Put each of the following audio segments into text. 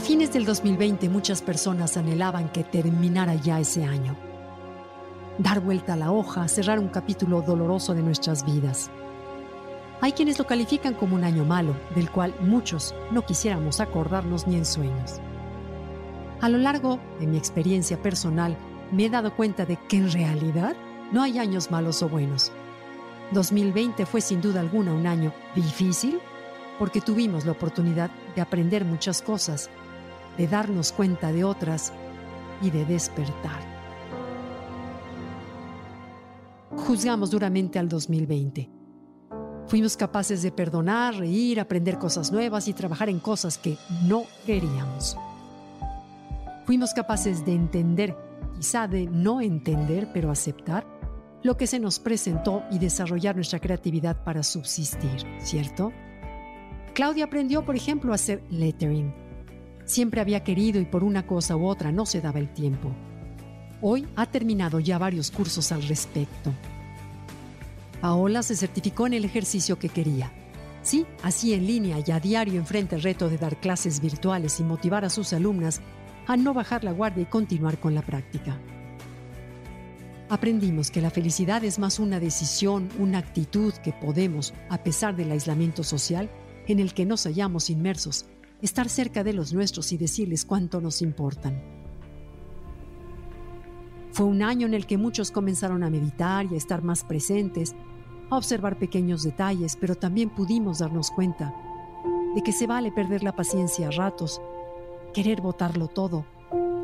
A fines del 2020 muchas personas anhelaban que terminara ya ese año. Dar vuelta a la hoja, cerrar un capítulo doloroso de nuestras vidas. Hay quienes lo califican como un año malo, del cual muchos no quisiéramos acordarnos ni en sueños. A lo largo de mi experiencia personal, me he dado cuenta de que en realidad no hay años malos o buenos. 2020 fue sin duda alguna un año difícil porque tuvimos la oportunidad de aprender muchas cosas de darnos cuenta de otras y de despertar. Juzgamos duramente al 2020. Fuimos capaces de perdonar, reír, aprender cosas nuevas y trabajar en cosas que no queríamos. Fuimos capaces de entender, quizá de no entender, pero aceptar lo que se nos presentó y desarrollar nuestra creatividad para subsistir, ¿cierto? Claudia aprendió, por ejemplo, a hacer lettering Siempre había querido y por una cosa u otra no se daba el tiempo. Hoy ha terminado ya varios cursos al respecto. Paola se certificó en el ejercicio que quería. Sí, así en línea y a diario enfrenta el reto de dar clases virtuales y motivar a sus alumnas a no bajar la guardia y continuar con la práctica. Aprendimos que la felicidad es más una decisión, una actitud que podemos, a pesar del aislamiento social en el que nos hallamos inmersos, estar cerca de los nuestros y decirles cuánto nos importan. Fue un año en el que muchos comenzaron a meditar y a estar más presentes, a observar pequeños detalles, pero también pudimos darnos cuenta de que se vale perder la paciencia a ratos, querer botarlo todo,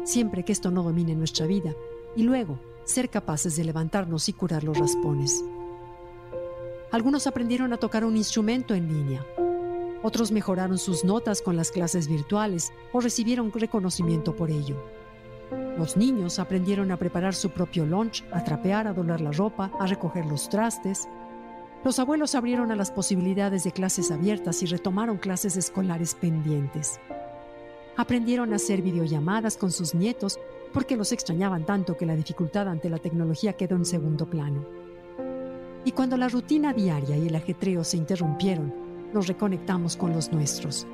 siempre que esto no domine nuestra vida, y luego ser capaces de levantarnos y curar los raspones. Algunos aprendieron a tocar un instrumento en línea, otros mejoraron sus notas con las clases virtuales o recibieron reconocimiento por ello. Los niños aprendieron a preparar su propio lunch, a trapear, a doblar la ropa, a recoger los trastes. Los abuelos abrieron a las posibilidades de clases abiertas y retomaron clases escolares pendientes. Aprendieron a hacer videollamadas con sus nietos porque los extrañaban tanto que la dificultad ante la tecnología quedó en segundo plano. Y cuando la rutina diaria y el ajetreo se interrumpieron, nos reconectamos con los nuestros.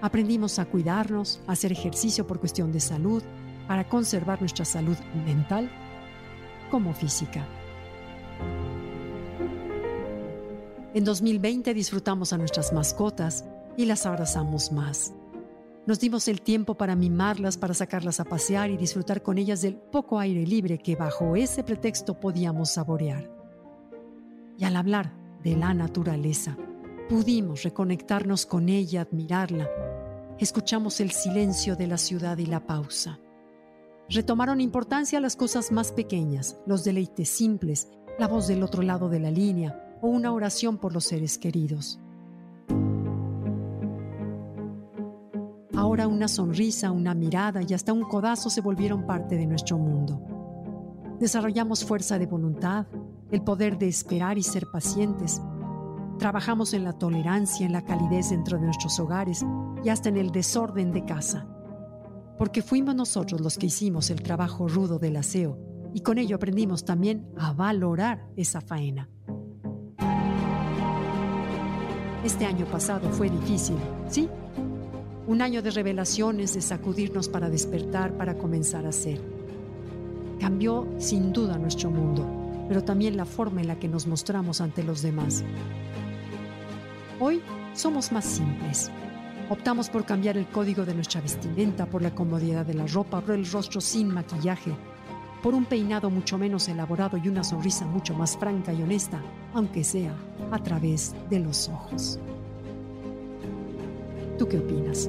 Aprendimos a cuidarnos, a hacer ejercicio por cuestión de salud, para conservar nuestra salud mental como física. En 2020 disfrutamos a nuestras mascotas y las abrazamos más. Nos dimos el tiempo para mimarlas, para sacarlas a pasear y disfrutar con ellas del poco aire libre que bajo ese pretexto podíamos saborear. Y al hablar de la naturaleza, Pudimos reconectarnos con ella, admirarla. Escuchamos el silencio de la ciudad y la pausa. Retomaron importancia las cosas más pequeñas, los deleites simples, la voz del otro lado de la línea o una oración por los seres queridos. Ahora una sonrisa, una mirada y hasta un codazo se volvieron parte de nuestro mundo. Desarrollamos fuerza de voluntad, el poder de esperar y ser pacientes, Trabajamos en la tolerancia, en la calidez dentro de nuestros hogares y hasta en el desorden de casa. Porque fuimos nosotros los que hicimos el trabajo rudo del aseo y con ello aprendimos también a valorar esa faena. Este año pasado fue difícil, ¿sí? Un año de revelaciones, de sacudirnos para despertar, para comenzar a ser. Cambió sin duda nuestro mundo, pero también la forma en la que nos mostramos ante los demás. Hoy somos más simples. Optamos por cambiar el código de nuestra vestimenta, por la comodidad de la ropa, por el rostro sin maquillaje, por un peinado mucho menos elaborado y una sonrisa mucho más franca y honesta, aunque sea a través de los ojos. ¿Tú qué opinas?